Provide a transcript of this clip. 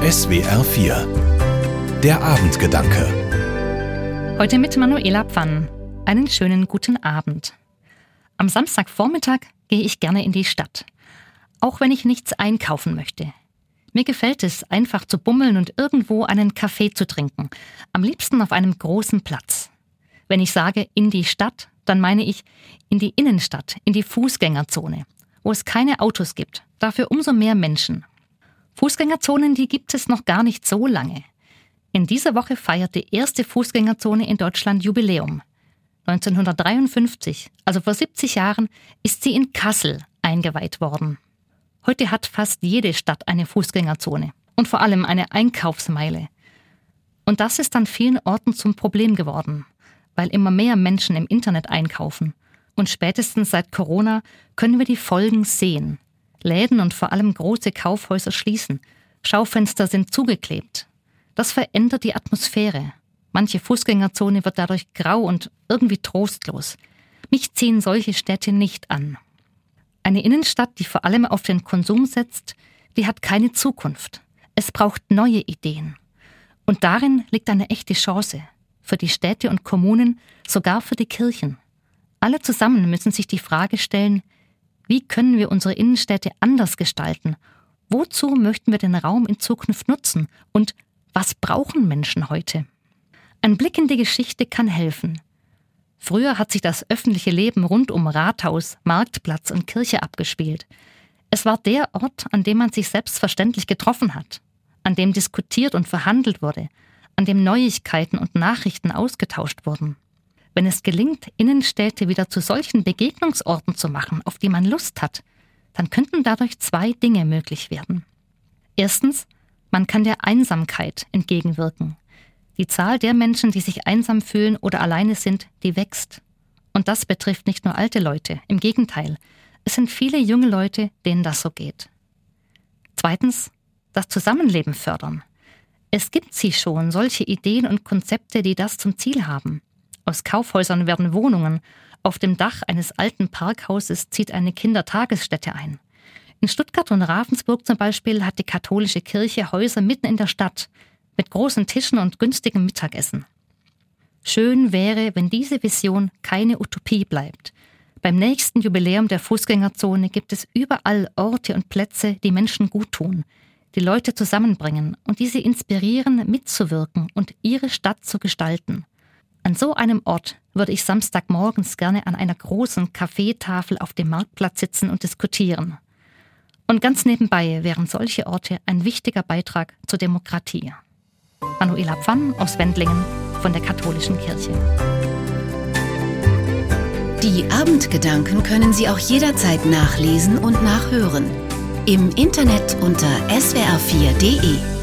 SWR 4 Der Abendgedanke Heute mit Manuela Pfann. Einen schönen guten Abend. Am Samstagvormittag gehe ich gerne in die Stadt. Auch wenn ich nichts einkaufen möchte. Mir gefällt es, einfach zu bummeln und irgendwo einen Kaffee zu trinken. Am liebsten auf einem großen Platz. Wenn ich sage in die Stadt, dann meine ich in die Innenstadt, in die Fußgängerzone, wo es keine Autos gibt, dafür umso mehr Menschen. Fußgängerzonen, die gibt es noch gar nicht so lange. In dieser Woche feiert die erste Fußgängerzone in Deutschland Jubiläum. 1953, also vor 70 Jahren, ist sie in Kassel eingeweiht worden. Heute hat fast jede Stadt eine Fußgängerzone und vor allem eine Einkaufsmeile. Und das ist an vielen Orten zum Problem geworden, weil immer mehr Menschen im Internet einkaufen. Und spätestens seit Corona können wir die Folgen sehen. Läden und vor allem große Kaufhäuser schließen. Schaufenster sind zugeklebt. Das verändert die Atmosphäre. Manche Fußgängerzone wird dadurch grau und irgendwie trostlos. Mich ziehen solche Städte nicht an. Eine Innenstadt, die vor allem auf den Konsum setzt, die hat keine Zukunft. Es braucht neue Ideen. Und darin liegt eine echte Chance. Für die Städte und Kommunen, sogar für die Kirchen. Alle zusammen müssen sich die Frage stellen, wie können wir unsere Innenstädte anders gestalten? Wozu möchten wir den Raum in Zukunft nutzen? Und was brauchen Menschen heute? Ein Blick in die Geschichte kann helfen. Früher hat sich das öffentliche Leben rund um Rathaus, Marktplatz und Kirche abgespielt. Es war der Ort, an dem man sich selbstverständlich getroffen hat, an dem diskutiert und verhandelt wurde, an dem Neuigkeiten und Nachrichten ausgetauscht wurden. Wenn es gelingt, Innenstädte wieder zu solchen Begegnungsorten zu machen, auf die man Lust hat, dann könnten dadurch zwei Dinge möglich werden. Erstens, man kann der Einsamkeit entgegenwirken. Die Zahl der Menschen, die sich einsam fühlen oder alleine sind, die wächst. Und das betrifft nicht nur alte Leute, im Gegenteil, es sind viele junge Leute, denen das so geht. Zweitens, das Zusammenleben fördern. Es gibt sie schon, solche Ideen und Konzepte, die das zum Ziel haben. Aus Kaufhäusern werden Wohnungen. Auf dem Dach eines alten Parkhauses zieht eine Kindertagesstätte ein. In Stuttgart und Ravensburg zum Beispiel hat die katholische Kirche Häuser mitten in der Stadt mit großen Tischen und günstigem Mittagessen. Schön wäre, wenn diese Vision keine Utopie bleibt. Beim nächsten Jubiläum der Fußgängerzone gibt es überall Orte und Plätze, die Menschen gut tun, die Leute zusammenbringen und diese inspirieren, mitzuwirken und ihre Stadt zu gestalten. An so einem Ort würde ich Samstagmorgens gerne an einer großen Kaffeetafel auf dem Marktplatz sitzen und diskutieren. Und ganz nebenbei wären solche Orte ein wichtiger Beitrag zur Demokratie. Manuela Pfann aus Wendlingen von der Katholischen Kirche. Die Abendgedanken können Sie auch jederzeit nachlesen und nachhören. Im Internet unter swr4.de.